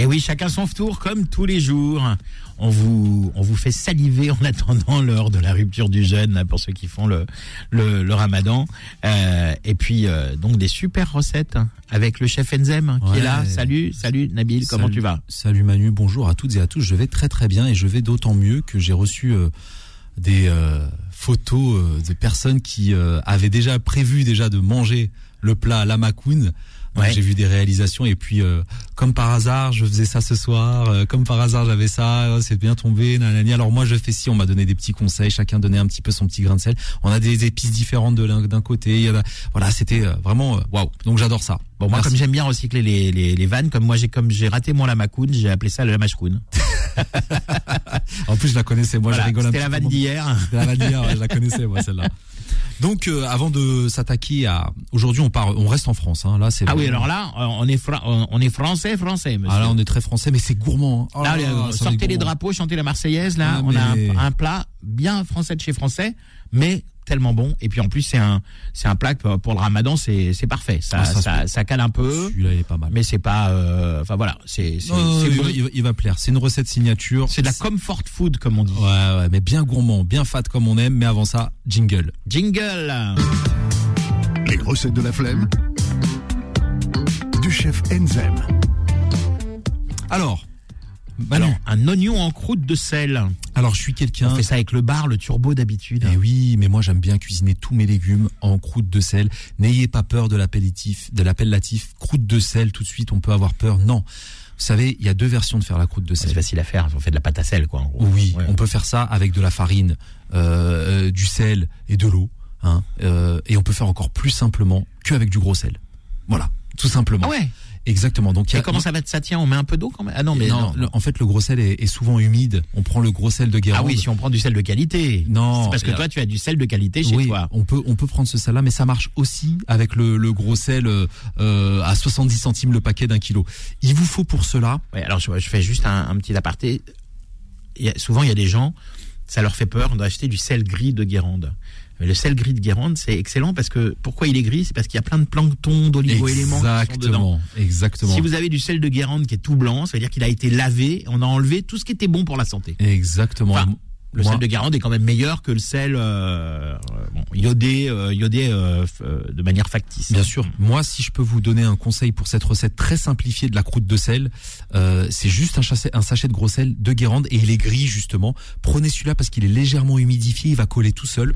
Et oui, chacun son tour, comme tous les jours. On vous, on vous fait saliver en attendant l'heure de la rupture du jeûne, là, pour ceux qui font le, le, le ramadan. Euh, et puis, euh, donc, des super recettes hein, avec le chef Enzem qui est là. Salut, salut Nabil, comment Salut- tu vas? Salut Manu, bonjour à toutes et à tous. Je vais très très bien et je vais d'autant mieux que j'ai reçu euh, des euh, photos euh, de personnes qui euh, avaient déjà prévu déjà de manger le plat à la. Ouais. J'ai vu des réalisations et puis euh, comme par hasard je faisais ça ce soir, euh, comme par hasard j'avais ça, oh, c'est bien tombé, nanani. Alors moi je fais si, on m'a donné des petits conseils, chacun donnait un petit peu son petit grain de sel. On a des épices différentes de l'un d'un côté, il y en a- voilà c'était euh, vraiment euh, waouh. Donc j'adore ça. Bon, moi, Merci. comme j'aime bien recycler les, les, les vannes, comme moi, j'ai comme j'ai raté mon lamacoune, j'ai appelé ça le lamashkoun. En plus je la connaissais, moi Voilà, je rigole un C'était petit la peu. vanne d'hier. C'était la vanne d'hier, ouais, je la connaissais moi celle-là. Donc euh, avant de s'attaquer à aujourd'hui on part on reste en France hein. là c'est Ah oui, alors là, on est, fra- on est français, français, monsieur. ah là on est très français mais c'est gourmand. hein. Oh Là, là euh, là, sortez les gourmand. drapeaux, chantez la Marseillaise. Là, Ah, on a un, un plat bien français de chez français, mais tellement bon. Et puis en plus, c'est un, c'est un plat pour le Ramadan, c'est, c'est parfait. Ça, Ah, ça ça, cale un peu, Celui-là il est pas mal. mais c'est pas, euh, enfin voilà, c'est, c'est, Non, non, c'est il, bon. va, il va- il va plaire. C'est une recette signature. C'est de la comfort food, comme on dit. Ouais ouais mais bien gourmand, bien fat comme on aime mais avant ça jingle. Jingle. Les recettes de la flemme du chef Enzem. Alors Manu, Alors, un oignon en croûte de sel. alors je suis quelqu'un On fait ça avec le bar, le turbo d'habitude. Eh oui, mais moi j'aime bien cuisiner tous mes légumes en croûte de sel. N'ayez pas peur de l'appellation, de l'appellatif croûte de sel. Tout de suite, on peut avoir peur. Non, vous savez, il y a deux versions de faire la croûte de C'est sel. facile à faire. On fait de la pâte à sel, quoi. En gros. Oui, Ouais. on peut faire ça avec de la farine, euh, euh, du sel et de l'eau. Hein, euh, et on peut faire encore plus simplement qu'avec du gros sel. Voilà, tout simplement. Ah ouais. Exactement. Donc il y Et a- comment ça va Ça tient On met un peu d'eau quand même? Ah non, mais non, non. le- en fait, le gros sel est, est souvent humide. On prend le gros sel de Guérande. Ah oui, si on prend du sel de qualité. Non, C'est parce que et- toi, tu as du sel de qualité chez oui, toi. on peut on peut prendre ce sel-là, mais ça marche aussi avec le, le gros sel euh, euh, à 70 centimes le paquet d'un kilo. Il vous faut pour cela, Ouais, alors je, je fais juste un, un petit aparté. Il y a- souvent, il y a des gens, ça leur fait peur d'acheter du sel gris de Guérande. Mais le sel gris de Guérande, c'est excellent parce que pourquoi il est gris? C'est parce qu'il y a plein de plancton, d'oligo-éléments exactement, exactement, Si vous avez du sel de Guérande qui est tout blanc, ça veut dire qu'il a été lavé, on a enlevé tout ce qui était bon pour la santé. exactement. Enfin, Le Moi- sel de Guérande est quand même meilleur que le sel euh, bon, iodé, euh, iodé euh, euh, de manière factice. Bien sûr. Moi, si je peux vous donner un conseil pour cette recette très simplifiée de la croûte de sel, euh, c'est juste un sachet, un sachet de gros sel de Guérande et il est gris justement. Prenez celui-là parce qu'il est légèrement humidifié, il va coller tout seul.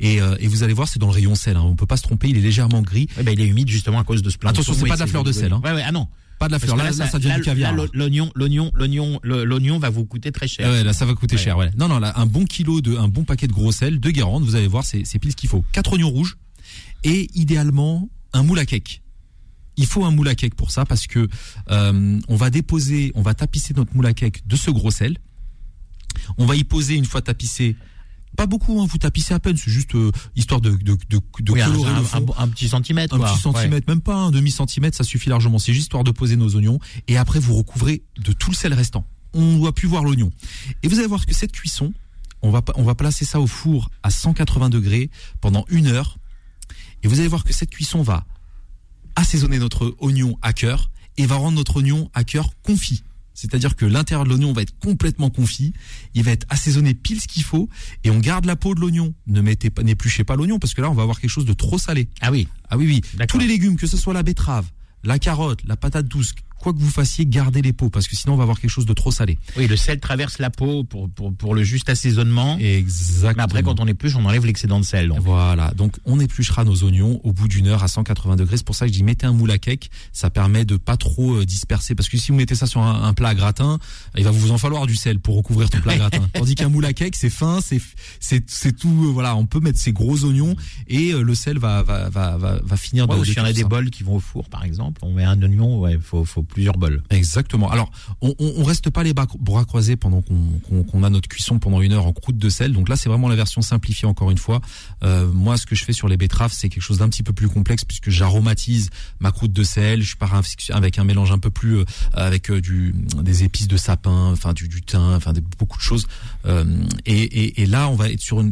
Et, euh, et vous allez voir, c'est dans le rayon sel. Hein. On peut pas se tromper, il est légèrement gris. Ouais, bah, il est humide justement à cause de ce plancton. Attention, c'est pas de la fleur de sel, hein. Ouais, ouais, ah non. Pas de la fleur. Là, là, ça devient là, du caviar. là. l'oignon, l'oignon, l'oignon, l'oignon va vous coûter très cher. Ouais, là, ça va coûter Ouais. cher. Ouais. Non, non, là, un bon kilo de, un bon paquet de gros sel de Guérande, vous allez voir, c'est, c'est pile ce qu'il faut. Quatre oignons rouges et idéalement un moule à cake. Il faut un moule à cake pour ça parce que euh, on va déposer, on va tapisser notre moule à cake de ce gros sel. On va y poser une fois tapissé. Pas beaucoup, hein, vous tapissez à peine, c'est juste euh, histoire de, de, de, de Oui, un, colorer le un- fond. un- un petit centimètre. Un quoi. petit centimètre, même pas un demi centimètre, ça suffit largement. C'est juste histoire de poser nos oignons et après vous recouvrez de tout le sel restant. On ne doit plus voir l'oignon. Et vous allez voir que cette cuisson, on va on va placer ça au four à 180 degrés pendant une heure. Et vous allez voir que cette cuisson va assaisonner notre oignon à cœur et va rendre notre oignon à cœur confit. C'est-à-dire que l'intérieur de l'oignon va être complètement confit, il va être assaisonné pile ce qu'il faut, et on garde la peau de l'oignon. Ne mettez pas, n'épluchez pas l'oignon parce que là on va avoir quelque chose de trop salé. Ah oui. Ah oui, oui. Tous les légumes, que ce soit la betterave, la carotte, la patate douce, quoi que vous fassiez, gardez les peaux parce que sinon on va avoir quelque chose de trop salé. Oui, le sel traverse la peau pour, pour, pour le juste assaisonnement. Exactement. Mais après, quand on épluche, on enlève l'excédent de sel. donc. Voilà, donc on épluchera nos oignons au bout d'une heure à 180 degrés. C'est pour ça que je dis mettez un moule à cake, ça permet de pas trop euh, disperser. Parce que si vous mettez ça sur un, un plat à gratin, il va vous en falloir du sel pour recouvrir ton plat à gratin. Tandis qu'un moule à cake, c'est fin, c'est c'est tout. euh, voilà, on peut mettre ses gros oignons et euh, le sel va va va va, va finir Ouais, de. ou de s'il y en a des ça. bols qui vont au four, par exemple, on met un oignon, ouais, faut, faut plusieurs bols. Exactement. Alors, on, on, on reste pas les bras, croisés pendant qu'on a notre cuisson pendant une heure en croûte de sel. Donc là, c'est vraiment la version simplifiée encore une fois. Euh, moi, ce que je fais sur les betteraves, c'est quelque chose d'un petit peu plus complexe puisque j'aromatise ma croûte de sel. Je pars avec un mélange un peu plus euh, avec euh, des épices de sapin, enfin du, thym, enfin beaucoup de choses. Et, là, on va être sur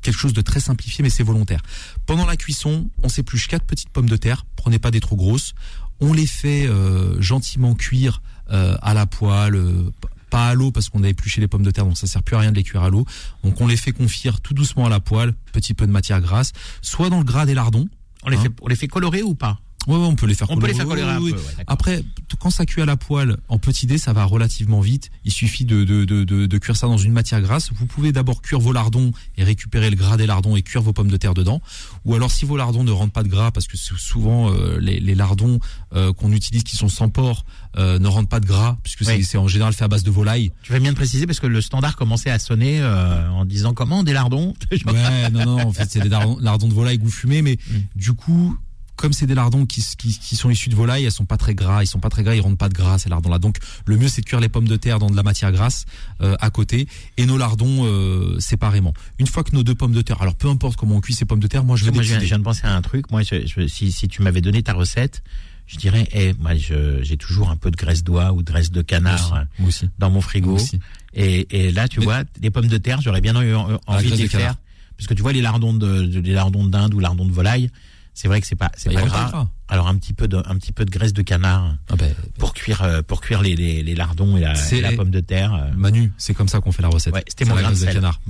quelque chose de très simplifié, mais c'est volontaire. Pendant la cuisson, on s'épluche quatre petites pommes de terre. Prenez pas des trop grosses. On les fait euh, gentiment cuire euh, à la poêle, euh, pas à l'eau parce qu'on a épluché les pommes de terre, donc ça sert plus à rien de les cuire à l'eau. Donc on les fait confire tout doucement à la poêle, petit peu de matière grasse, soit dans le gras des lardons. On les Hein fait, on les fait colorer ou pas? Ouais, ouais, on peut les faire On peut les faire colorer un Oui, peu. ouais. Après, quand ça cuit à la poêle en petit dé, ça va relativement vite. Il suffit de, de, de, de, de cuire ça dans une matière grasse. Vous pouvez d'abord cuire vos lardons et récupérer le gras des lardons et cuire vos pommes de terre dedans. Ou alors, si vos lardons ne rentrent pas de gras, parce que sou- souvent euh, les, les lardons euh, qu'on utilise qui sont sans porc euh, ne rentrent pas de gras, puisque c'est en général fait à base de volaille. Tu vas bien te préciser parce que le standard commençait à sonner euh, en disant comment des lardons? Ouais, non, non, en fait, c'est des lardons, lardons de volaille goût fumé, mais Mm. du coup, comme c'est des lardons qui, qui, qui sont issus de volaille, elles sont pas très gras, ils sont pas très gras, ils rendent pas de gras ces lardons-là. Donc, le mieux, c'est de cuire les pommes de terre dans de la matière grasse euh, à côté et nos lardons euh, séparément. Une fois que nos deux pommes de terre, alors peu importe comment on cuit ces pommes de terre, moi je vais Moi, je viens, je décider. viens de penser à un truc. Moi, je- je- si, si tu m'avais donné ta recette, je dirais, eh, moi, j'ai toujours un peu de graisse d'oie ou de graisse de Moi canard aussi, moi aussi. dans mon frigo. Aussi. Et, et là, tu Mais- vois, les pommes de terre, j'aurais bien eu envie de les faire. Parce que tu vois, les lardons de, les lardons de dinde ou lardons de volaille, c'est vrai que c'est pas, c'est Bah, pas il Alors un petit peu de, un petit peu de graisse de canard Ah ben, pour cuire, euh, pour cuire les, les, les lardons et la, et la pomme de terre. euh. Manu, c'est comme ça qu'on fait la recette. Ouais, c'était mon grain de graisse de sel. canard.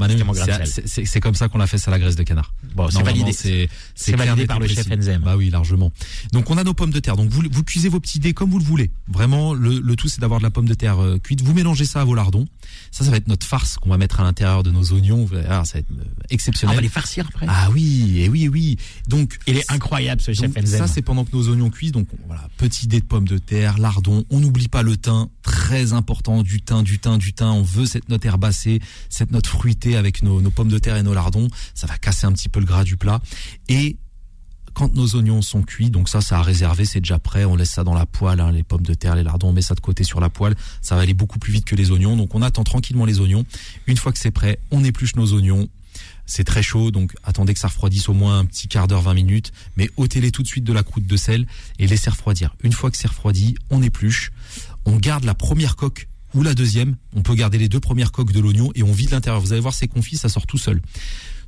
C'est- comme ça qu'on l'a fait, c'est la graisse de canard. Bon, c'est validé. C'est validé par le précis. chef Enzem. Bah oui, largement. Donc on a nos pommes de terre. Donc vous, vous cuisez vos petits dés comme vous le voulez. Vraiment, le, le tout c'est d'avoir de la pomme de terre euh, cuite. Vous mélangez ça à vos lardons. Ça, ça va être notre farce qu'on va mettre à l'intérieur de nos oignons. Allez voir, ça va être euh, Ah, on exceptionnel. va les farcir après. Ah oui, et oui, et oui. Donc Il est incroyable ce chef Enzem. ça, c'est pendant nos oignons cuisent. Donc, voilà, petit dé de pommes de terre, lardons. On n'oublie pas le thym, très important. Du thym, du thym, du thym. On veut cette note herbacée, cette note fruitée avec nos, nos pommes de terre et nos lardons. Ça va casser un petit peu le gras du plat. Et quand nos oignons sont cuits, donc ça, ça a réservé, c'est déjà prêt. On laisse ça dans la poêle, hein, les pommes de terre, les lardons, on met ça de côté sur la poêle. Ça va aller beaucoup plus vite que les oignons. Donc, on attend tranquillement les oignons. Une fois que c'est prêt, on épluche nos oignons. C'est très chaud, donc attendez que ça refroidisse au moins un petit quart d'heure, 20 minutes, mais ôtez-les tout de suite de la croûte de sel et laissez refroidir. Une fois que c'est refroidi, on épluche, on garde la première coque ou la deuxième, on peut garder les deux premières coques de l'oignon et on vide l'intérieur. Vous allez voir, c'est confit, ça sort tout seul.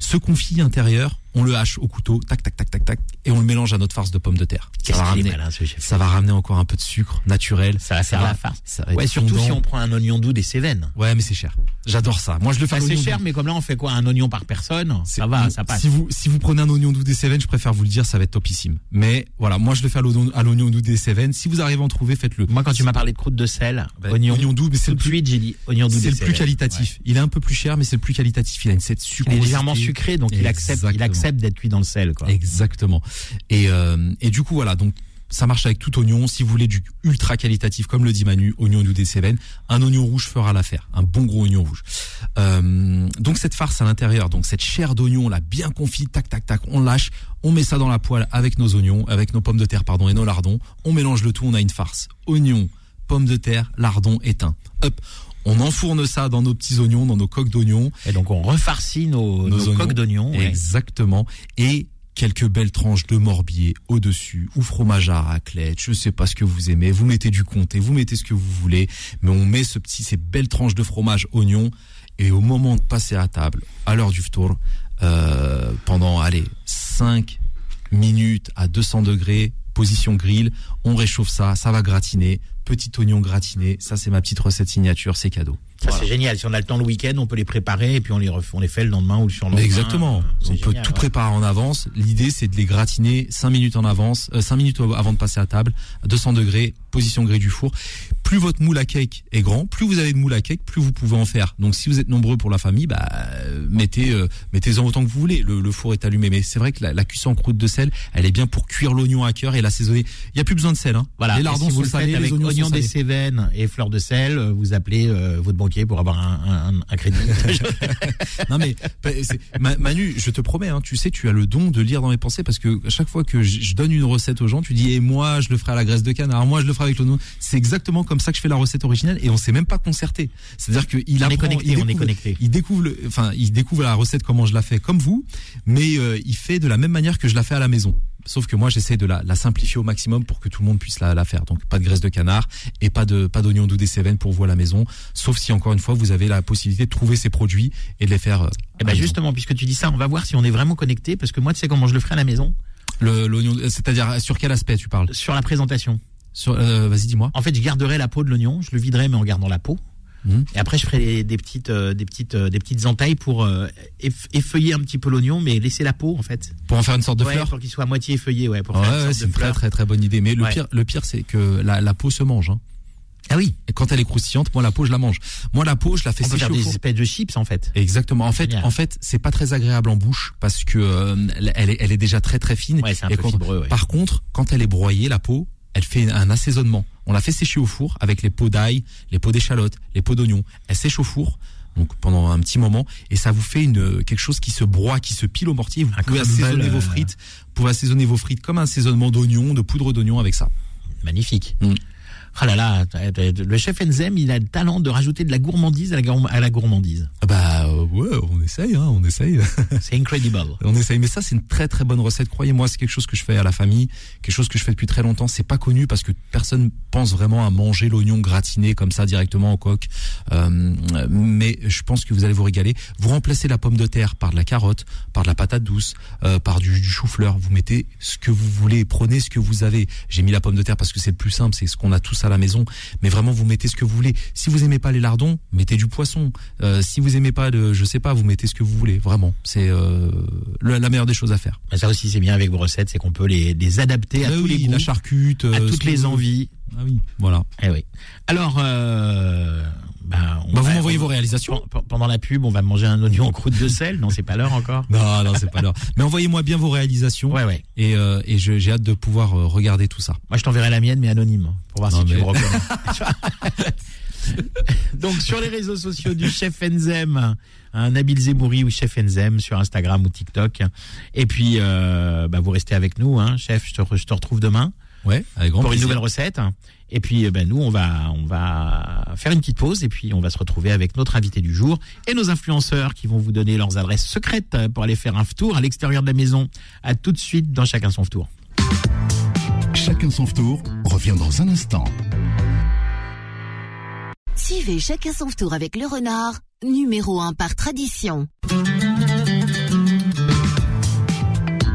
Ce confit intérieur, on le hache au couteau, tac, tac, tac, tac, tac, et on le mélange à notre farce de pommes de terre. Ça va, ramener, malin ça va ramener encore un peu de sucre naturel. Ça va faire la farce. ça va Ouais, surtout si on prend un oignon doux des Cévennes. Ouais, mais c'est cher. J'adore ça. Moi, je le fais à Enfin, c'est cher, doux. mais comme là on fait quoi Un oignon par personne Ça va, ça passe. Si vous, si vous prenez un oignon doux des Cévennes, je préfère vous le dire, ça va être topissime. Mais voilà, moi je le fais à l'oignon doux des Cévennes. Si vous arrivez à en trouver, faites-le. Moi, quand tu m'as parlé de croûte de sel, Bah, oignon, oignon doux, mais c'est le plus, suite j'ai dit oignon doux c'est le plus qualitatif. Il est un peu plus cher, mais c'est le plus qualitatif. Il a une cette. Il est légèrement sucré, donc il accepte, il. D'être cuit dans le sel. Quoi. Exactement. Et, euh, et du coup, voilà, donc ça marche avec tout oignon. Si vous voulez du ultra qualitatif, comme le dit Manu, oignon doux des un oignon rouge fera l'affaire. Un bon gros oignon rouge. Euh, donc cette farce à l'intérieur, donc cette chair d'oignon là, bien confite, tac tac tac, on lâche, on met ça dans la poêle avec nos oignons, avec nos pommes de terre pardon et nos lardons. On mélange le tout, on a une farce. Oignon, pommes de terre, lardons, éteint. Hop. On enfourne ça dans nos petits oignons, dans nos coques d'oignons. Et donc on refarcit nos, nos, coques d'oignons. ouais. Exactement. Et quelques belles tranches de morbier au-dessus, ou fromage à raclette, je sais pas ce que vous aimez, vous mettez du comté, vous mettez ce que vous voulez, mais on met ce petit, ces belles tranches de fromage oignon, et au moment de passer à table, à l'heure du tour, euh, pendant, allez, 5 minutes à 200 degrés, position grill, on réchauffe ça, ça va gratiner, petit oignon gratiné, ça c'est ma petite recette signature, c'est cadeau. Ça Voilà. c'est génial. Si on a le temps le week-end, on peut les préparer et puis on les, ref- on les fait le lendemain ou le surlendemain. Mais exactement. Euh, On peut tout ouais. préparer en avance. L'idée, c'est de les gratiner 5 minutes en avance, euh, 5 minutes avant de passer à table, à 200 degrés, position grille du four. Plus votre moule à cake est grand, plus vous avez de moule à cake, plus vous pouvez en faire. Donc, si vous êtes nombreux pour la famille, bah, euh, mettez, euh, mettez-en autant que vous voulez. Le, le four est allumé. Mais c'est vrai que la, la cuisson en croûte de sel, elle est bien pour cuire l'oignon à cœur et l'assaisonner. Il n'y a plus besoin de sel. Hein. Voilà. Les Et lardons si vous le faites avec oignons des. Cévennes et fleurs de sel, vous appelez euh, votre banquier pour avoir un, un, un crédit. Non mais bah, Manu, je te promets, hein, tu sais, tu as le don de lire dans mes pensées parce que à chaque fois que je, donne une recette aux gens, tu dis et moi je le ferai à la graisse de canard, moi je le ferai avec l'oignon. C'est exactement comme ça que je fais la recette originelle et on s'est même pas concerté. C'est-à-dire que il On est apprend, connecté, il on est découvre- connecté. Il découvre, le- enfin, il découvre la recette comment je la fais comme vous, mais euh, il fait de la même manière que je la fais à la maison. Sauf que moi, j'essaie de la, la simplifier au maximum pour que tout le monde puisse la, la faire. Donc, pas de graisse de canard et pas de pas d'oignon doux des Cévennes pour vous à la maison. Sauf si encore une fois, vous avez la possibilité de trouver ces produits et de les faire. euh, Et à ben justement, puisque tu dis ça, on va voir si on est vraiment connecté, parce que moi, tu sais comment je le ferai à la maison, Le l'oignon, c'est-à-dire sur quel aspect tu parles? Sur la présentation. Sur, euh, vas-y, dis-moi. En fait, je garderai la peau de l'oignon, je le viderai, mais en gardant la peau. Et après, je ferai des, des petites, euh, des petites, euh, des petites entailles pour euh, eff- effeuiller un petit peu l'oignon, mais laisser la peau en fait. Pour en faire une sorte de Ouais, fleur. pour qu'il soit à moitié effeuillé, ouais, pour Ouais, faire c'est une très fleur. très très bonne idée. Mais le pire, le pire, c'est que la, la peau se mange. Hein. Ah oui, Et quand elle est croustillante, moi la peau je la mange. Moi la peau je la fais on peut sécher faire au des espèces de chips en fait. Exactement. En fait, Génial. en fait, c'est pas très agréable en bouche parce que euh, elle, est, elle est déjà très très fine. Ouais, c'est un Et peu quand- fibreux. ouais. Par contre, quand elle est broyée, la peau, elle fait un assaisonnement. On la fait sécher au four avec les peaux d'ail, les peaux d'échalotes, les peaux d'oignon. Elle sèche au four. Donc pendant un petit moment et ça vous fait une quelque chose qui se broie, qui se pile au mortier. Vous Un pouvez assaisonner vos euh, frites. Vous pouvez assaisonner vos frites comme un assaisonnement d'oignon, de poudre d'oignon avec ça. Magnifique. Ah là là, le chef Enzem, il a le talent de rajouter de la gourmandise à la, gourmandise. Ah Bah ouais, on essaye, hein, on essaye. C'est incredible. On essaye, mais ça c'est une très très bonne recette. Croyez-moi, c'est quelque chose que je fais à la famille, quelque chose que je fais depuis très longtemps. C'est pas connu parce que personne pense vraiment à manger l'oignon gratiné comme ça directement au coq. Euh, mais je pense que vous allez vous régaler. Vous remplacez la pomme de terre par de la carotte, par de la patate douce, euh, par du, du chou-fleur. Vous mettez ce que vous voulez, prenez ce que vous avez. J'ai mis la pomme de terre parce que c'est le plus simple, c'est ce qu'on a tous à la maison. Mais vraiment, vous mettez ce que vous voulez. Si vous aimez pas les lardons, mettez du poisson. Euh, si vous aimez pas, de, je sais pas, vous mettez ce que vous voulez. Vraiment, c'est euh, la meilleure des choses à faire. Ça aussi, c'est bien avec vos recettes, c'est qu'on peut les, les adapter à tous oui, les goûts, la charcute, à euh, toutes les envies. Ah oui, voilà. Eh oui. Alors, euh, bah, on Bah, vous va- m'envoyez on- vos réalisations. Pen- Pendant la pub, on va manger un oignon en croûte de sel. Non, c'est pas l'heure encore. Non, non, c'est pas l'heure. Mais envoyez-moi bien vos réalisations Ouais, ouais. et, euh, et je- j'ai hâte de pouvoir regarder tout ça. Moi, je t'enverrai la mienne, mais anonyme, pour voir Non, si tu mais- me reconnais. Donc, sur les réseaux sociaux du chef Enzem, un Nabil Zemouri ou chef Enzem sur Instagram ou TikTok. Et puis, euh, bah, vous restez avec nous, hein, chef. Je te, je te retrouve demain Ouais, avec grand pour une nouvelle recette. Et puis, euh, ben, nous, on va, on va faire une petite pause et puis on va se retrouver avec notre invité du jour et nos influenceurs qui vont vous donner leurs adresses secrètes pour aller faire un tour à l'extérieur de la maison. À tout de suite dans Chacun son tour. Chacun son tour revient dans un instant. Suivez chacun son tour avec le renard, numéro 1 par tradition.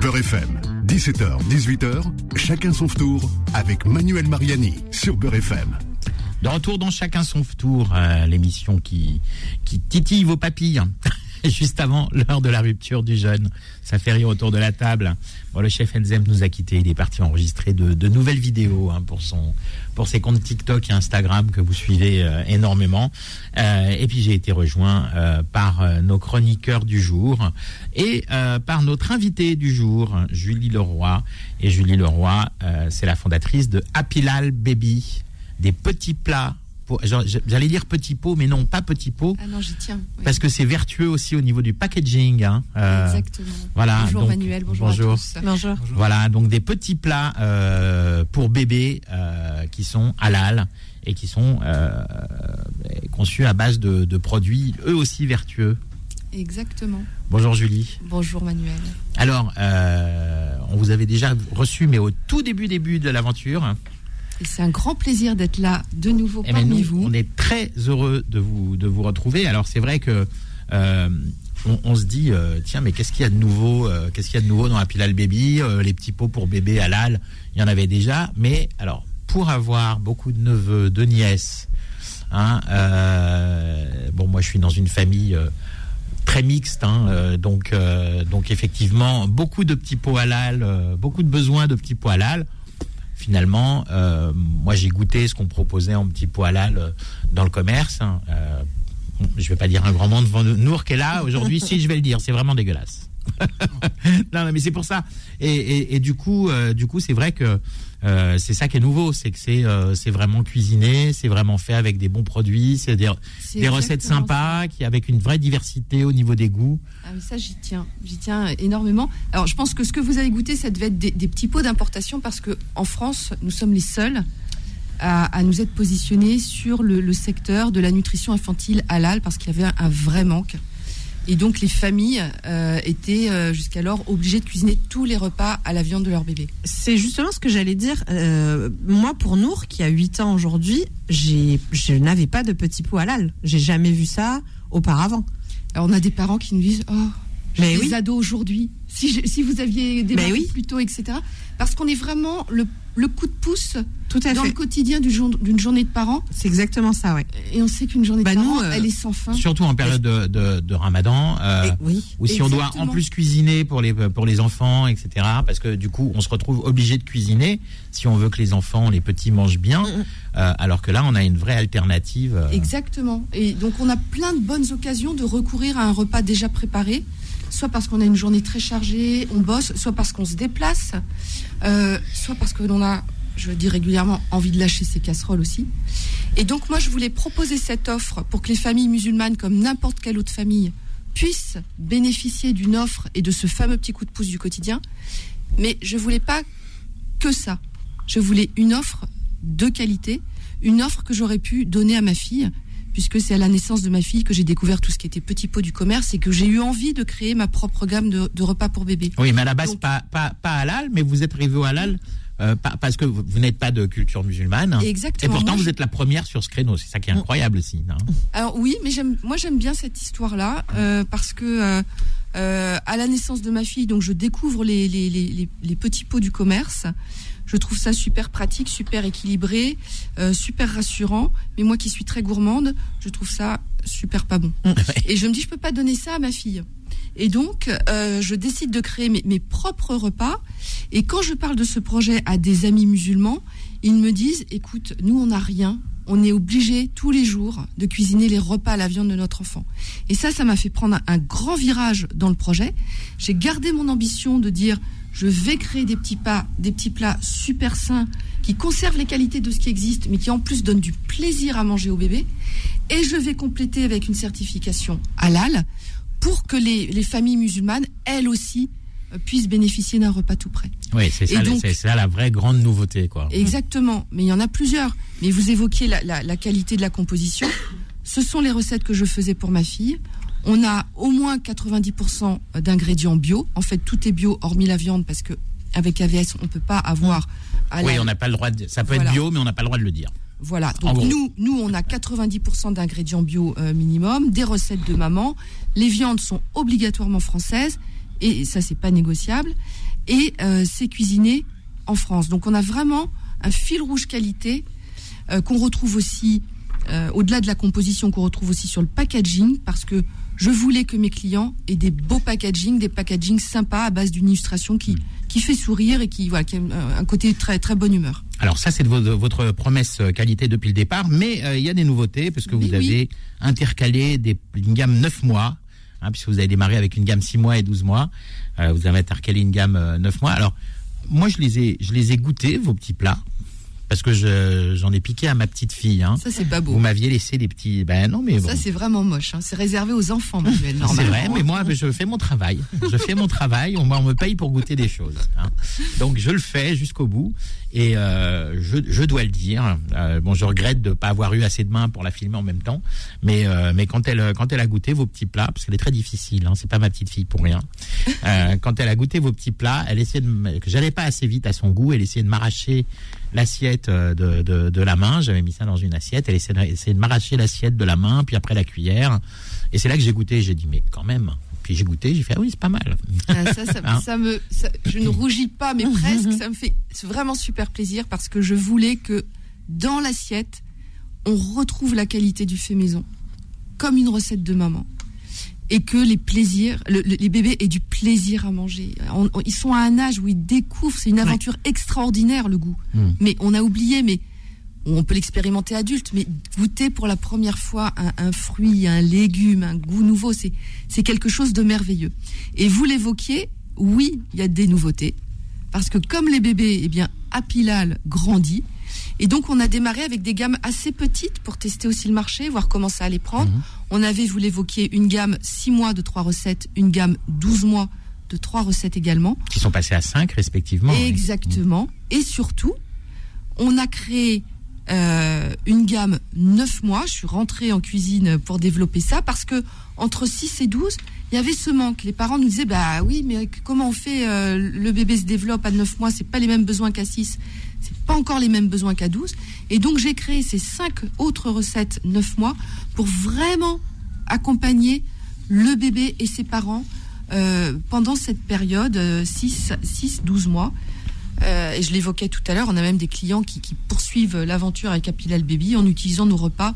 Beurre FM, 17h, 18h, chacun son tour avec Manuel Mariani sur Beurre FM. De retour dans Chacun son tour, euh, l'émission qui, qui titille vos papilles. Juste avant l'heure de la rupture du jeûne. Ça fait rire autour de la table. Bon, le chef Enzem nous a quittés. Il est parti enregistrer de, de nouvelles vidéos hein, pour, son, pour ses comptes TikTok et Instagram que vous suivez euh, énormément. Euh, et puis j'ai été rejoint euh, par euh, nos chroniqueurs du jour et euh, par notre invité du jour, Julie Leroy. Et Julie Leroy, euh, c'est la fondatrice de Apilal Baby des petits plats. J'allais dire petits pots, mais non, pas petits pots, Ah non, j'y tiens. oui. parce que c'est vertueux aussi au niveau du packaging. hein. Euh, Exactement. voilà, bonjour donc, Manuel, bonjour, bonjour. à tous. Bonjour. Voilà, donc des petits plats euh, pour bébés euh, qui sont halal et qui sont euh, conçus à base de, de produits eux aussi vertueux. Exactement. Bonjour Julie. Bonjour Manuel. Alors, euh, on vous avait déjà reçu, mais au tout début début de l'aventure. Et c'est un grand plaisir d'être là de nouveau Eh ben, parmi nous, vous. on est très heureux de vous, de vous retrouver. Alors c'est vrai que euh, on, on se dit euh, tiens mais qu'est-ce qu'il y a de nouveau euh, Qu'est-ce qu'il y a de nouveau dans la Pilal Baby Euh, Les petits pots pour bébé halal, il y en avait déjà. Mais alors pour avoir beaucoup de neveux, de nièces, hein, euh, bon moi je suis dans une famille. euh, très mixte, hein, euh, donc euh, donc effectivement beaucoup de petits pots halal, euh, beaucoup de besoins de petits pots halal finalement, euh, moi j'ai goûté ce qu'on proposait en petit pot halal euh, dans le commerce. hein. Euh, je vais pas dire un grand nom devant Nour qui est là aujourd'hui. si je vais le dire, c'est vraiment dégueulasse. non, non, mais c'est pour ça. Et, et, et du coup, euh, du coup, c'est vrai que euh, c'est ça qui est nouveau, c'est que c'est euh, c'est vraiment cuisiné, c'est vraiment fait avec des bons produits, c'est des, des recettes sympas, qui avec une vraie diversité au niveau des goûts. Ah ça j'y tiens, j'y tiens énormément. Alors je pense que ce que vous avez goûté, ça devait être des, des petits pots d'importation parce que en France, nous sommes les seuls à, à nous être positionnés sur le, le secteur de la nutrition infantile halal parce qu'il y avait un, un vrai manque. Et donc les familles euh, étaient euh, jusqu'alors obligées de cuisiner tous les repas à la viande de leur bébé. C'est justement ce que j'allais dire. Euh, moi, pour Nour, qui a 8 ans aujourd'hui, je n'avais pas de petit pot halal. J'ai jamais vu ça auparavant. Alors on a des parents qui nous disent oh j'ai Mais des oui. ados aujourd'hui. Si, je- si vous aviez des oui. plus tôt, etc. Parce qu'on est vraiment le, le coup de pouce Tout à dans fait. le quotidien du jour- d'une journée de parents. C'est exactement ça, ouais. Et on sait qu'une journée Bah, de parents, euh, elle est sans fin. Surtout en période de, de, de Ramadan. euh, oui. ou si on doit en plus cuisiner pour les pour les enfants, etc. Parce que du coup, on se retrouve obligé de cuisiner si on veut que les enfants, les petits mangent bien. Mm, mm. Euh, alors que là, on a une vraie alternative. Exactement. Et donc on a plein de bonnes occasions de recourir à un repas déjà préparé, soit parce qu'on a une journée très chargée, on bosse, soit parce qu'on se déplace, euh, soit parce que l'on a, je dis régulièrement, envie de lâcher ses casseroles aussi. Et donc moi je voulais proposer cette offre pour que les familles musulmanes, comme n'importe quelle autre famille, puissent bénéficier d'une offre et de ce fameux petit coup de pouce du quotidien. Mais je voulais pas que ça. Je voulais une offre de qualité, une offre que j'aurais pu donner à ma fille, puisque c'est à la naissance de ma fille que j'ai découvert tout ce qui était petit pot du commerce et que j'ai eu envie de créer ma propre gamme de, de repas pour bébé. Oui, mais à la base, Donc- pas, pas, pas halal, mais vous êtes arrivé au halal euh, parce que vous, vous n'êtes pas de culture musulmane. Exactement. Et pourtant, Moi, vous êtes la première sur ce créneau. C'est ça qui est incroyable aussi. Alors oui, mais moi j'aime bien cette histoire-là euh, parce que euh, euh, à la naissance de ma fille, donc je découvre les, les, les, les- les petits pots du commerce. Je trouve ça super pratique, super équilibré, euh, super rassurant. Mais moi qui suis très gourmande, je trouve ça super pas bon. Et je me dis, je peux pas donner ça à ma fille. Et donc, euh, je décide de créer mes, mes propres repas. Et quand je parle de ce projet à des amis musulmans, ils me disent, écoute, nous, on n'a rien. On est obligé tous les jours de cuisiner les repas à la viande de notre enfant. Et ça, ça m'a fait prendre un, un grand virage dans le projet. J'ai gardé mon ambition de dire, je vais créer des petits pas, des petits plats super sains qui conservent les qualités de ce qui existe, mais qui en plus donnent du plaisir à manger au bébé. Et je vais compléter avec une certification halal pour que les, les familles musulmanes, elles aussi, euh, puissent bénéficier d'un repas tout prêt. Oui, c'est ça, la vraie grande nouveauté, quoi. Exactement, mais il y en a plusieurs. Mais vous évoquiez la, la- la qualité de la composition. Ce sont les recettes que je faisais pour ma fille. On a au moins 90% d'ingrédients bio. En fait, tout est bio, hormis la viande, parce que avec AVS, on ne peut pas avoir. à Oui, la- on n'a pas le droit. De, ça peut Voilà. être bio, mais on n'a pas le droit de le dire. Voilà. Donc nous, nous, on a 90% d'ingrédients bio euh, minimum, des recettes de maman. Les viandes sont obligatoirement françaises et ça c'est pas négociable. Et euh, c'est cuisiné en France. Donc on a vraiment un fil rouge qualité euh, qu'on retrouve aussi au-delà de la composition, qu'on retrouve aussi sur le packaging, parce que je voulais que mes clients aient des beaux packaging, des packaging sympas à base d'une illustration qui qui fait sourire et qui voilà qui a un un côté très très bonne humeur. Alors ça, c'est votre promesse euh, qualité depuis le départ, mais euh, il y a des nouveautés parce que vous oui. avez intercalé des, une gamme 9 mois, hein, puisque vous avez démarré avec une gamme 6 mois et 12 mois. Euh, vous avez intercalé une gamme euh, 9 mois. Alors moi, je les ai, je les ai goûtés vos petits plats parce que je- j'en ai piqué à ma petite fille. Hein. Ça c'est pas beau. Vous m'aviez laissé des petits. Ben non, mais bon. Ça, c'est vraiment moche. hein. C'est réservé aux enfants, Manuel. C'est vrai, mais moi, je fais mon travail. Je fais mon travail. On, on me paye pour goûter des choses. hein. Donc, je le fais jusqu'au bout. Et euh, je, je dois le dire. euh, bon, je regrette de pas avoir eu assez de mains pour la filmer en même temps. Mais, euh, mais quand elle, quand elle a goûté vos petits plats, parce qu'elle est très difficile, hein, c'est pas ma petite fille pour rien. Euh, quand elle a goûté vos petits plats, elle essayait de, me- que j'allais pas assez vite à son goût. Elle essayait de m'arracher l'assiette euh, de, de, de la main. J'avais mis ça dans une assiette. Elle essayait de, essayait de m'arracher l'assiette de la main, puis après la cuillère. Et c'est là que j'ai goûté. J'ai dit, mais quand même. Puis j'ai goûté, j'ai fait, ah oui, c'est pas mal. Ah, ça, ça, Hein ça me, ça- je ne rougis pas, mais presque. Ça me fait vraiment super plaisir parce que je voulais que dans l'assiette, on retrouve la qualité du fait maison, comme une recette de maman. Et que les plaisirs, le- le- les bébés aient du plaisir à manger. On- on- ils sont à un âge où ils découvrent, c'est une aventure extraordinaire le goût. Mm. Mais on a oublié, mais on peut l'expérimenter adulte, mais goûter pour la première fois un, un fruit, un légume, un goût nouveau, c'est quelque chose de merveilleux. Et vous l'évoquiez, oui, il y a des nouveautés, parce que comme les bébés, eh bien, Apilal grandit. Et donc, on a démarré avec des gammes assez petites pour tester aussi le marché, voir comment ça allait prendre. On avait, vous l'évoquiez, une gamme 6 mois de 3 recettes, une gamme 12 mois de 3 recettes également. Qui sont passés à 5 respectivement. oui. Exactement. Et surtout, on a créé euh, une gamme 9 mois. Je suis rentrée en cuisine pour développer ça parce que entre 6 et 12, il y avait ce manque. Les parents nous disaient bah oui, mais comment on fait euh, Le bébé se développe à 9 mois, c'est pas les mêmes besoins qu'à 6. C'est pas encore les mêmes besoins qu'à 12. Et donc j'ai créé ces 5 autres recettes 9 mois pour vraiment accompagner le bébé et ses parents euh, pendant cette période 6 6 12 mois. Euh, et je l'évoquais tout à l'heure, on a même des clients qui, qui poursuivent l'aventure avec Apilal Baby en utilisant nos repas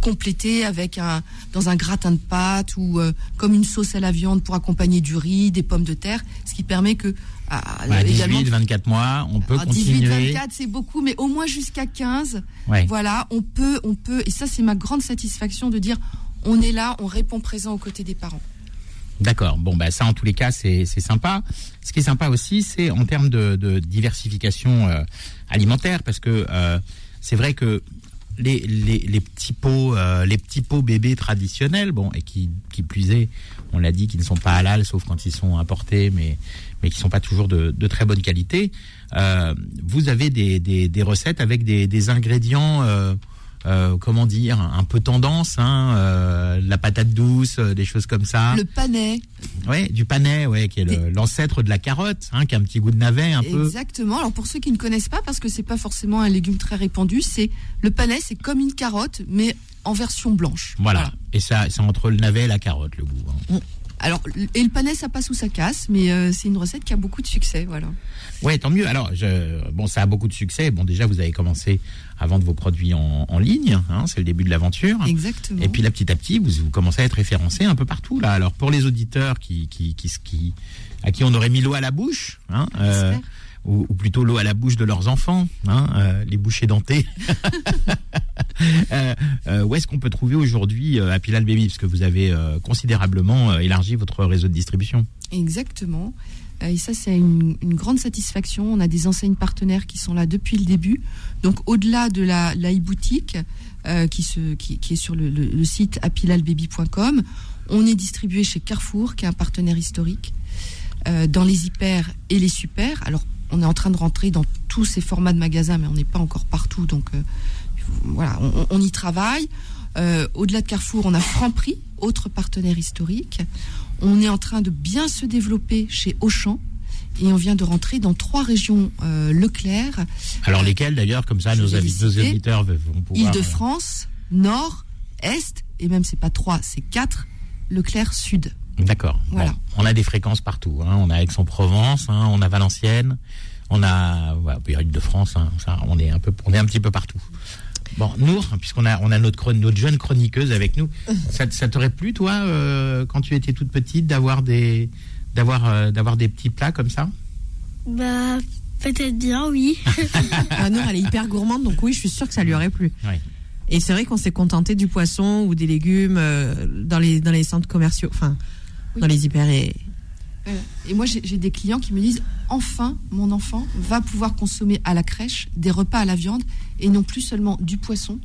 complétés avec un dans un gratin de pâtes ou euh, comme une sauce à la viande pour accompagner du riz, des pommes de terre, ce qui permet que Ouais, également- 18, 24 mois, on peut alors, 18, continuer. 24, c'est beaucoup, mais au moins jusqu'à 15. Ouais. Voilà, on peut, on peut, et ça, c'est ma grande satisfaction de dire, on est là, on répond présent aux côtés des parents. D'accord. Bon, bah ça, en tous les cas, c'est sympa. Ce qui est sympa aussi, c'est en termes de, de diversification euh, alimentaire, parce que euh, c'est vrai que les, les, les petits pots, euh, les petits pots bébés traditionnels, bon, et qui, qui plus est, on l'a dit, qui ne sont pas halal, sauf quand ils sont importés, mais mais qui sont pas toujours de, de très bonne qualité. Euh, vous avez des, des, des recettes avec des, des ingrédients. Euh, comment dire, un peu tendance, hein, euh, la patate douce, euh, des choses comme ça. Le panais, Ouais, du panais, ouais, qui est l'ancêtre de la carotte, hein, qui a un petit goût de navet un peu. exactement. Alors pour ceux qui ne connaissent pas, parce que c'est pas forcément un légume très répandu, c'est le panais, c'est comme une carotte, mais en version blanche. Voilà. Et ça, c'est entre le navet et la carotte, le goût. hein. Alors et le panais, ça passe ou ça casse, mais euh, c'est une recette qui a beaucoup de succès, voilà. Ouais, tant mieux. Alors, je, bon, ça a beaucoup de succès. Bon, déjà, vous avez commencé à vendre vos produits en, en ligne. Hein, c'est le début de l'aventure. Exactement. Et puis là, petit à petit, vous, vous commencez à être référencé un peu partout. Là, alors pour les auditeurs qui, qui, qui, qui- à qui on aurait mis l'eau à la bouche, hein, euh. Ou, ou plutôt l'eau à la bouche de leurs enfants, hein, euh, les bouchers dentés. Euh, euh, où est-ce qu'on peut trouver aujourd'hui euh, Apilal Baby Parce que vous avez euh, considérablement euh, élargi votre réseau de distribution. Exactement. Et ça, c'est une, une grande satisfaction. On a des enseignes partenaires qui sont là depuis le début. Donc, au-delà de la, la e-boutique euh, qui, se, qui, qui est sur le, le- le site apilalbaby.com, on est distribué chez Carrefour, qui est un partenaire historique, euh, dans les hyper et les super. Alors, on est en train de rentrer dans tous ces formats de magasins, mais on n'est pas encore partout. Donc, euh, voilà, on, on y travaille. Euh, Au-delà de Carrefour, on a Franprix, autre partenaire historique. On est en train de bien se développer chez Auchan et on vient de rentrer dans trois régions euh, Leclerc, Alors lesquels d'ailleurs, comme ça, nos, auditeurs vont pouvoir. Île-de-France, Nord, Est, et même c'est pas trois, c'est quatre, Leclerc Sud. D'accord. Voilà. Bon, on a des fréquences partout. Hein. On a Aix-en-Provence, hein, on a Valenciennes, on a de France. Hein, ça, on est un peu, on est un petit peu partout. Bon, Nour, puisqu'on a, on a notre, chron- notre jeune chroniqueuse avec nous, ça, ça t'aurait plu, toi, euh, quand tu étais toute petite, d'avoir des, d'avoir, euh, d'avoir des petits plats comme ça? Bah, peut-être bien, oui. Ah non, elle est hyper gourmande, donc oui, je suis sûre que ça lui aurait plu. Oui. Et c'est vrai qu'on s'est contenté du poisson ou des légumes euh, dans les dans les centres commerciaux, enfin Oui. dans les hyper et Euh, et moi, j'ai des clients qui me disent enfin, mon enfant va pouvoir consommer à la crèche des repas à la viande et non plus seulement du poisson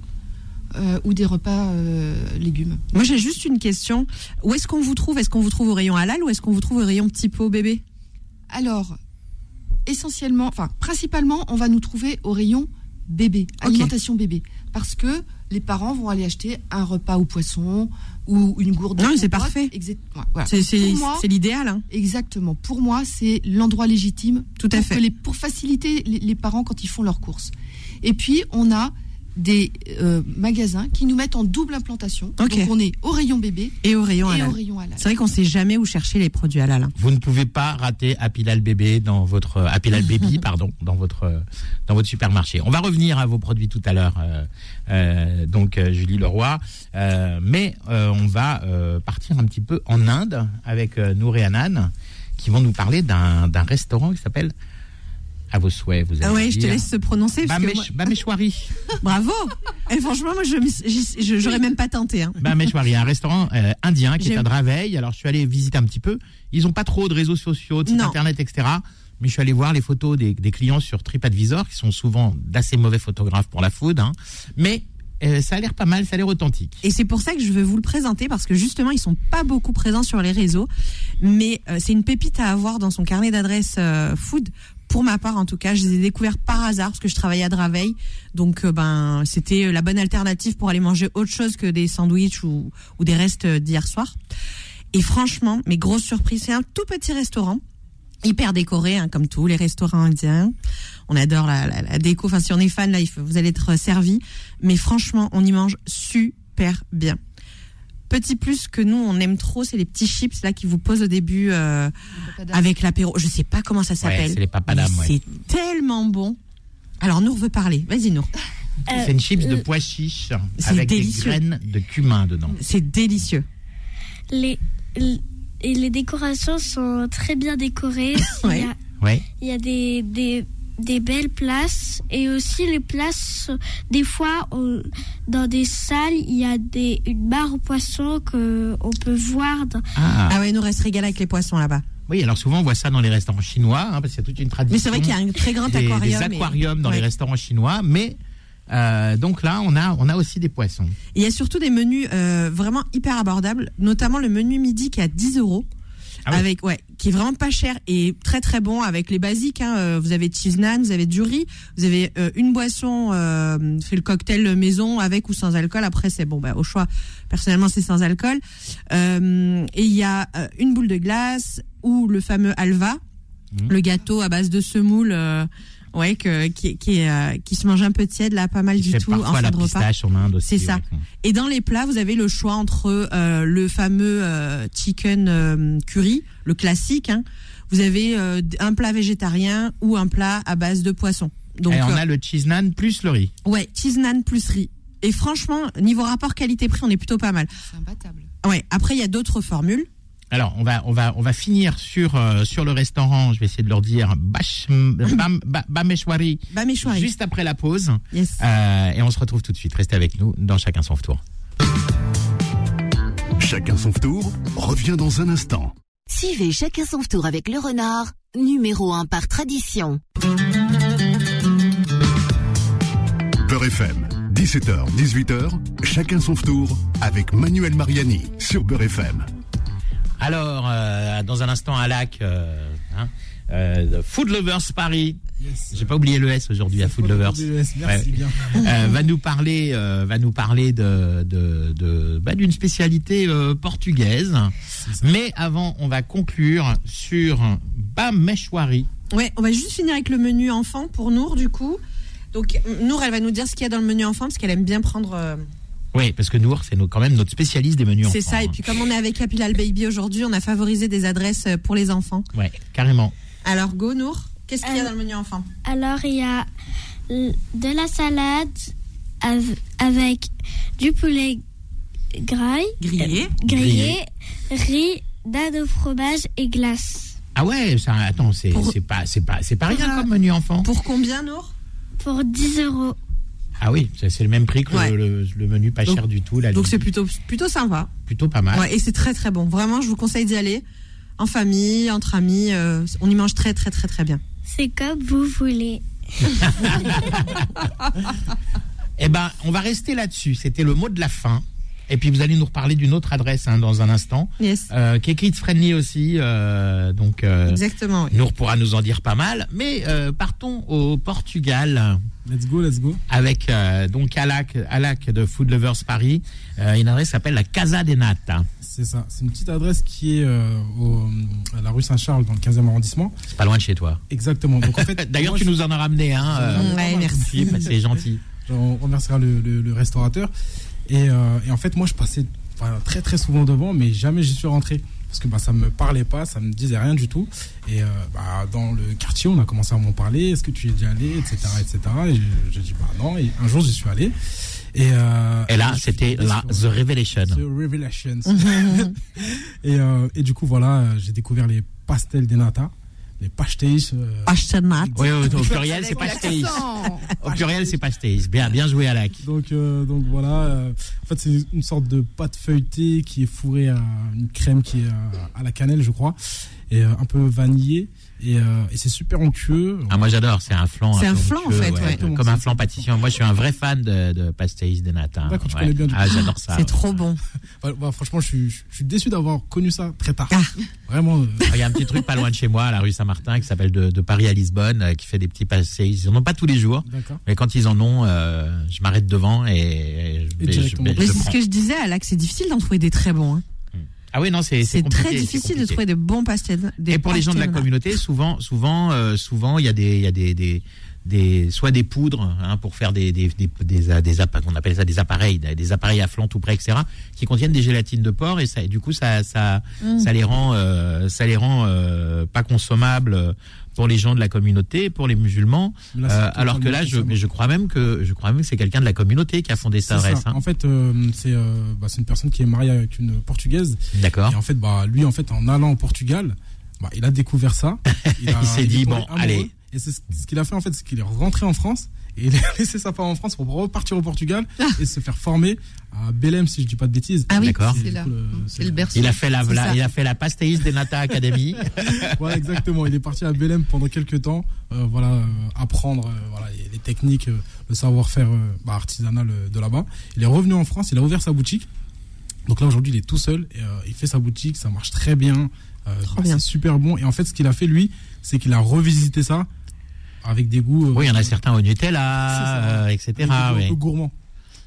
euh, ou des repas euh, légumes. Moi, j'ai juste une question. Où est-ce qu'on vous trouve? Est-ce qu'on vous trouve au rayon halal ou est-ce qu'on vous trouve au rayon petit pot bébé? Alors, essentiellement, enfin, principalement, on va nous trouver au rayon bébé, alimentation bébé. Parce que les parents vont aller acheter un repas au poisson ou une gourde de Non, c'est parfait. Voilà. C'est l'idéal. Hein. Exactement. Pour moi, c'est l'endroit légitime Tout à pour, fait. que les- pour faciliter les, les parents quand ils font leurs courses. Et puis, on a des euh, magasins qui nous mettent en double implantation. Ok. Donc, on est au rayon bébé Et au rayon halal. C'est vrai qu'on sait jamais où chercher les produits halal. hein. Vous ne pouvez pas rater Apilal Bébé dans votre euh, Apilal Baby, pardon, dans votre euh, dans votre supermarché. On va revenir à vos produits tout à l'heure, euh, euh, donc Julie Leroy, Euh, mais euh, on va euh, partir un petit peu en Inde avec euh, Nour et Anan, qui vont nous parler d'un d'un restaurant qui s'appelle À vos souhaits, vous allez Ah ouais, je te laisse se prononcer. parce que moi-. Bravo. Et franchement, moi, je j'aurais même pas tenté. Hein. Bameshwari, un restaurant euh, indien qui est à Draveil. Alors, je suis allé visiter un petit peu. Ils ont pas trop de réseaux sociaux, de internet, etc. Mais je suis allé voir les photos des, des clients sur TripAdvisor, qui sont souvent d'assez mauvais photographes pour la food. hein. Mais euh, ça a l'air pas mal, ça a l'air authentique. Et c'est pour ça que je veux vous le présenter parce que justement, ils sont pas beaucoup présents sur les réseaux, mais euh, c'est une pépite à avoir dans son carnet d'adresses euh, food. Pour ma part, en tout cas, je les ai découverts par hasard parce que je travaillais à Draveil, donc euh, ben c'était la bonne alternative pour aller manger autre chose que des sandwichs ou, des restes d'hier soir. Et franchement, mes grosses surprises, c'est un tout petit restaurant, hyper décoré, hein, comme tous les restaurants indiens. On adore la, déco. Enfin, si on est fan, là, vous allez être servi. Mais franchement, on y mange super bien. Petit plus que nous, on aime trop, c'est les petits chips là qui vous posent au début euh, avec l'apéro. Je sais pas comment ça s'appelle. c'est les papadam, mais ouais. C'est tellement bon. Alors, Nour veut parler. Vas-y, Nour. c'est une chips de euh, pois chiches c'est avec délicieux. des graines de cumin dedans. C'est délicieux. Les, l- et les décorations sont très bien décorées. Ouais. Il y a, Ouais. il y a des, des, des belles places et aussi les places, des fois, on- dans des salles, il y a des, une barre aux poissons que on peut voir. dans- Ah. Ah ouais, Nour, elle se régale avec les poissons là-bas. Oui, alors souvent on voit ça dans les restaurants chinois, hein, parce qu'il y a toute une tradition. Mais c'est vrai qu'il y a un très grand des, aquarium. des et- aquariums dans Ouais. les restaurants chinois, mais euh, donc là on a on a aussi des poissons. Et Il y a surtout des menus euh, vraiment hyper abordables, notamment le menu midi qui est à 10 euros. Ah oui. avec ouais, qui est vraiment pas cher et très très bon avec les basiques. Hein. Euh, Vous avez cheese naan, vous avez du riz, vous avez euh, une boisson, euh, fait le cocktail maison avec ou sans alcool. Après c'est bon, bah, au choix. Personnellement c'est sans alcool. Euh, et il y a euh, une boule de glace ou le fameux halva, Mhm. le gâteau à base de semoule. Ouais, que, qui, euh, qui se mange un peu tiède là, pas mal Qui du fait tout en fin la de repas. pistache en Inde aussi. C'est ça. ouais. Et dans les plats, vous avez le choix entre euh, le fameux euh, chicken euh, curry, le classique. hein. Vous avez euh, un plat végétarien ou un plat à base de poisson. Donc, Et on euh, a le cheese naan plus le riz. ouais, cheese naan plus riz. Et franchement, niveau rapport qualité-prix, on est plutôt pas mal. C'est imbattable. Ouais. Après, il y a d'autres formules. Alors on va on va on va finir sur euh, sur le restaurant. Je vais essayer de leur dire Bash, Bam, Ba- Bameshwari Bameshwari. juste après la pause. Yes. Euh, et on se retrouve tout de suite. Restez avec nous dans chacun son tour. Chacun son tour revient dans un instant. Suivez chacun son tour avec le renard, numéro 1 par tradition. Beurre FM, 17h, 18h, chacun son tour avec Manuel Mariani sur Beurre FM. Alors, euh, dans un instant, à lac, euh, hein, euh, Food Lovers Paris. J'ai pas oublié le S aujourd'hui à Food Lovers. Merci Ouais. bien. Euh, va nous parler, euh, va nous parler de de, de bah, d'une spécialité euh, portugaise. Mais avant, on va conclure sur Bameshwari. Ouais, on va juste finir avec le menu enfant pour Nour, du coup. Donc, Nour, elle va nous dire ce qu'il y a dans le menu enfant parce qu'elle aime bien prendre. Euh, Oui, parce que Nour, c'est quand même notre spécialiste des menus C'est enfants, ça. Et hein. puis, comme on est avec Capilal Baby aujourd'hui, on a favorisé des adresses euh, pour les enfants. Ouais, carrément. Alors, go, Nour. Qu'est-ce qu'il y a Euh, dans le menu enfant? Alors, il y a de la salade av- avec du poulet graille, Grillé. grillé, riz, dinde au fromage et glace. Ah ouais, ça, attends, c'est c'est pas c'est pas c'est pas rien euh, comme menu enfant. Pour combien, Nour? Pour 10 euros. Ah oui, c'est le même prix que le- Ouais. le, le menu pas Donc- cher du tout. Là, Donc, c'est plutôt, plutôt sympa. plutôt pas mal. Ouais, et c'est très, très bon. Vraiment, je vous conseille d'y aller. En famille, entre amis. euh, on y mange très, très, très, très bien. C'est comme vous voulez. Eh ben, on va rester là-dessus. C'était le mot de la fin. Et puis vous allez nous reparler d'une autre adresse hein, dans un instant, Yes. euh, qui est kids friendly aussi. euh, donc euh, Exactement, oui. Nour pourra nous en dire pas mal. Mais euh, partons au Portugal Let's go, let's go. avec euh, donc Alak, Alak de Food Lovers Paris. Euh, une adresse qui s'appelle la Casa de Nata. C'est ça. C'est une petite adresse qui est euh, au, à la rue Saint-Charles, dans le 15e arrondissement. C'est pas loin de chez toi. Exactement. Donc, en fait, D'ailleurs, moi, tu je- nous en as ramené un. euh, Ouais, merci. c'est gentil. On remerciera le, le- le restaurateur. Et, euh, et en fait, moi, je passais enfin, très très souvent devant, mais jamais j'y suis rentré. Parce que bah, ça me parlait pas, ça me disait rien du tout. Et euh, bah, dans le quartier, on a commencé à m'en parler. Est-ce que tu y es déjà allé, etc., etc. Et je, je dis bah non. Et un jour, j'y suis allé. Et, euh, Et là, c'était la sur- The Revelation. The Revelations. et, euh, et du coup, voilà, j'ai découvert les pastels des nata. Les pastéis. euh. Oui, au, au pluriel, c'est pas l'accent. Stace. Au pluriel, c'est pas Stace. Bien, bien joué, Alak. Donc, euh, donc voilà. euh, en fait, c'est une sorte de pâte feuilletée qui est fourrée à une crème qui est à, à la cannelle, je crois, et euh, un peu vanillée. Et, euh, et c'est super onctueux. Ah, moi j'adore, c'est un flan. C'est un flan, en fait, ouais. Comme un flan pâtissier. Moi je suis un vrai fan de, de pastéis de nata. D'accord, tu connais bien, du Ah, j'adore ça. C'est trop bon. Bah, bah, franchement, je suis, je suis déçu d'avoir connu ça très tard. Ah. Vraiment. euh, Il y a un petit truc pas loin de chez moi, à la rue Saint-Martin, qui s'appelle de, de Paris à Lisbonne, euh, qui fait des petits pastéis. Ils en ont pas tous les jours, mais quand ils en ont, euh, je m'arrête devant et, et je, Et Mais c'est ce que je disais, Alex, c'est difficile d'en trouver des très bons. hein. Ah oui, non, c'est C'est très difficile de trouver de bons pastels. des Et pour les gens de la communauté, souvent, souvent, euh, souvent, il y a des, il y a des, des, des, soit des poudres hein, pour faire des, des, des, des, euh, des on appelle ça des appareils, des appareils à flanc tout près, etc., qui contiennent des gélatines de porc et ça, et du coup, ça, ça, Mm. ça les rend, euh, ça les rend euh, pas consommables euh, pour les gens de la communauté, pour les musulmans. Là, Euh, alors que là, je, mais je crois même que, je crois même que c'est quelqu'un de la communauté qui a fondé C'est ça, hein. En fait, euh, c'est euh, bah, c'est une personne qui est mariée avec une portugaise. D'accord. Et en fait, bah, lui, en fait, en allant au Portugal, bah, il a découvert ça. Il s'est est dit, bon, amoureux. allez. Et c'est ce qu'il a fait, en fait, c'est qu'il est rentré en France et il a laissé sa femme en France pour repartir au Portugal et se faire former à Belém, si je dis pas de bêtises. Ah oui, D'accord. C'est là. coup, le- C'est le berceau. Il a fait la, la- il a fait la pastéis de Nata Academy. Voilà, exactement. Il est parti à Belém pendant quelques temps, euh, voilà, euh, apprendre euh, voilà, les, les techniques, euh, le savoir-faire euh, bah, artisanal euh, de là-bas. Il est revenu en France, il a ouvert sa boutique. Donc là, aujourd'hui, il est tout seul. Et, euh, il fait sa boutique, ça marche très bien. Euh, bah, bien. C'est super bon. Et en fait, ce qu'il a fait, lui, c'est qu'il a revisité ça avec des goûts. euh, Oui, il y en a certains au Nutella, euh, etc. des un peu gourmands.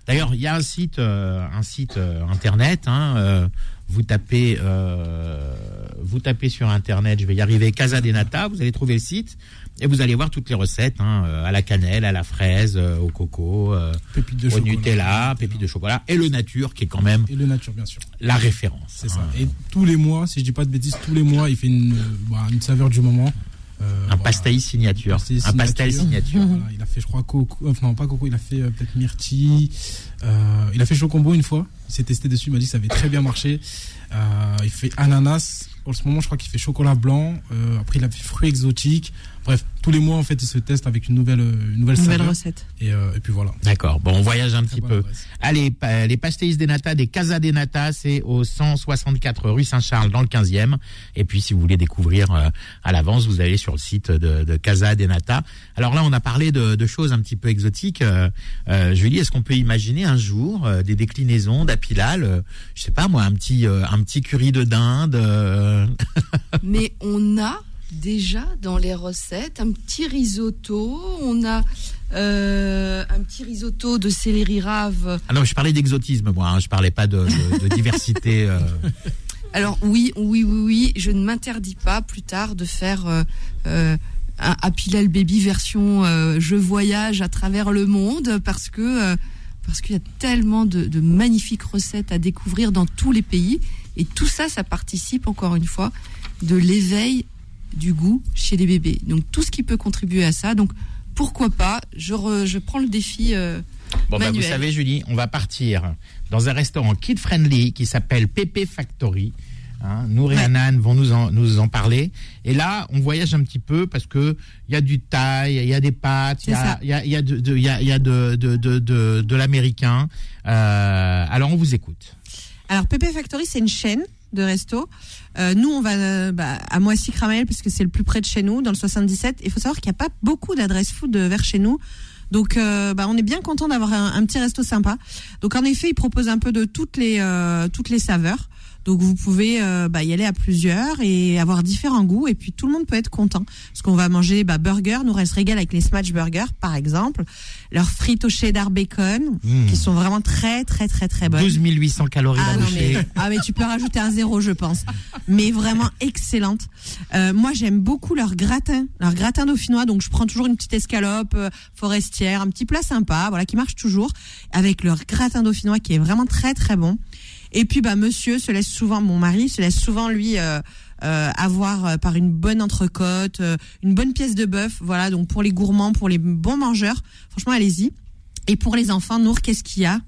D'ailleurs, il y a un site, euh, un site internet. Hein, vous tapez, euh, vous tapez sur internet. Je vais y arriver. Casa de Nata. Vous allez trouver le site et vous allez voir toutes les recettes hein, à la cannelle, à la fraise, au coco, euh, de au chocolat. Nutella, pépites de chocolat et le nature qui est quand même Et le nature, bien sûr. la référence. C'est ça. hein. Et tous les mois, si je dis pas de bêtises, tous les mois, il fait une, bah, une saveur du moment. Euh, Un voilà. pastel signature. Un pastel signature. Voilà, il a fait, je crois, coco. euh, non, pas coco, il a fait euh, peut-être myrtille. Euh, il a fait chocombo une fois. Il s'est testé dessus, il m'a dit que ça avait très bien marché. Il fait ananas. En ce moment, je crois qu'il fait chocolat blanc. Après, il a fait fruits exotiques. Bref, tous les mois, en fait, il se teste avec une nouvelle, euh, une nouvelle, recette. Et, euh, et puis voilà. D'accord. Bon, on voyage un petit peu. adresse. Allez, pa- les pastéis des Nata, des Casa des Nata, c'est au 164 rue Saint-Charles dans le 15e. Et puis, si vous voulez découvrir euh, à l'avance, vous allez sur le site de, de Casa des Nata. Alors là, on a parlé de, de choses un petit peu exotiques. Euh, euh, Julie, est-ce qu'on peut imaginer un jour euh, des déclinaisons d'Apilal euh, Je sais pas moi, un petit euh, un petit curry de dinde. euh, Mais on a déjà dans les recettes un petit risotto. On a euh, un petit risotto de céleri rave. Ah non, je parlais d'exotisme, moi. Hein, je parlais pas de, de- de diversité. euh. Alors oui, oui, oui, oui, je ne m'interdis pas plus tard de faire euh, un Happy Lal Baby version je voyage à travers le monde parce que parce qu'il y a tellement de, de magnifiques recettes à découvrir dans tous les pays et tout ça, ça participe encore une fois de l'éveil du goût chez les bébés. Donc tout ce qui peut contribuer à ça. Donc pourquoi pas Je, re- je prends le défi. euh, Bon, bah, vous savez, Julie, on va partir dans un restaurant kid-friendly qui s'appelle Pepe Factory. Hein, Nour et Ouais. Anan vont nous en, nous en parler. Et là, on voyage un petit peu parce que il y a du thaï, il y a des pâtes, il y a, ça. il y a, il y a de, y a, y a de, de, de, de, de l'américain. Euh, alors, on vous écoute. Alors, Pepe Factory, c'est une chaîne de resto. Euh, nous, on va euh, bah, à Moissy-Cramel, puisque c'est le plus près de chez nous, dans le 77. Il faut savoir qu'il n'y a pas beaucoup d'adresses food euh, vers chez nous. Donc, euh, bah, on est bien content d'avoir un, un petit resto sympa. Donc, en effet, il propose un peu de toutes les, euh, toutes les saveurs. Donc, vous pouvez euh, bah, y aller à plusieurs et avoir différents goûts. Et puis, tout le monde peut être content. Parce qu'on va manger bah, burger. Nous, on se régale avec les smash burgers, par exemple. Leurs frites au cheddar bacon, Mmh. qui sont vraiment très, très, très, très bonnes. 12 800 calories Ah la non mais ah mais tu peux rajouter un zéro je pense mais vraiment excellente moi j'aime beaucoup leur gratin leur gratin dauphinois donc je prends toujours une petite escalope euh, un petit plat sympa voilà qui marche toujours avec leur gratin dauphinois qui est vraiment très très bon et puis bah monsieur se laisse souvent mon mari se laisse souvent lui euh, euh, avoir euh, par une bonne entrecôte euh, une bonne pièce de bœuf voilà donc pour les gourmands pour les bons mangeurs franchement allez-y et pour les enfants Nour qu'est-ce qu'il y a?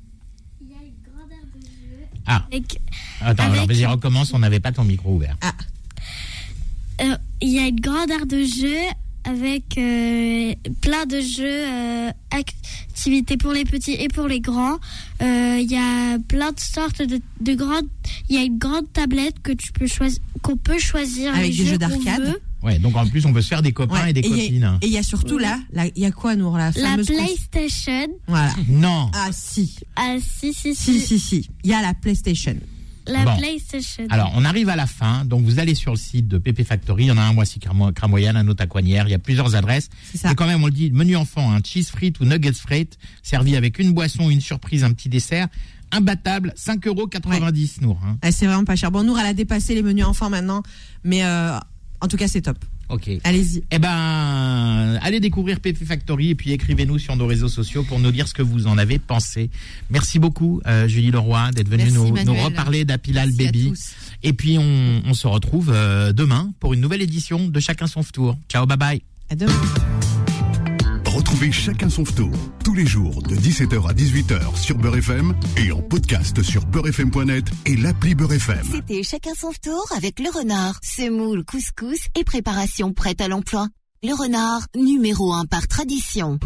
Il y a une grande aire de jeu. Ah. Avec, Attends, Avec- alors vas-y, recommence, on n'avait pas ton micro ouvert. euh, il y a une grande aire de jeu avec euh, plein de jeux, euh, activités pour les petits et pour les grands. Euh, Il y a plein de sortes de, de grandes. Il y a une grande tablette que tu peux choisir, qu'on peut choisir Avec les des jeux d'arcade. Ouais, donc en plus on peut se faire des copains Ouais, et des il y a- copines. Et il y a surtout là, il y a quoi, Nour La La fameuse PlayStation. Voilà. Non. Ah si, Ah si si si, si. si, si. Il y a la PlayStation. La Bon. PlayStation. Alors, on arrive à la fin. Donc, vous allez sur le site de PP Factory. Il y en a un, moi, c'est Cramo- Cramoyenne, un autre à Coignières. Il y a plusieurs adresses. C'est ça. Et quand même, on le dit, menu enfant, un cheese frites ou nuggets frites, servi avec une boisson, une surprise, un petit dessert. Imbattable, 5,90 euros, Nour. hein. Ah, c'est vraiment pas cher. Bon, Nour, elle a dépassé les menus enfants maintenant, mais euh, en tout cas, c'est top. Ok. Allez-y. Eh ben, allez découvrir PP Factory et puis écrivez-nous sur nos réseaux sociaux pour nous dire ce que vous en avez pensé. Merci beaucoup, euh, Julie Leroy, d'être venue nous, reparler d'Apilal Baby. tous. Et puis, on, on se retrouve euh, demain pour une nouvelle édition de Chacun son tour. Ciao, bye bye. À demain. Retrouvez chacun son tour tous les jours de 17h à 18h sur Beurre FM et en podcast sur beurrefm.net et l'appli Beurre FM. C'était chacun son tour avec le renard, semoule, couscous et préparation prête à l'emploi. Le renard, numéro un par tradition.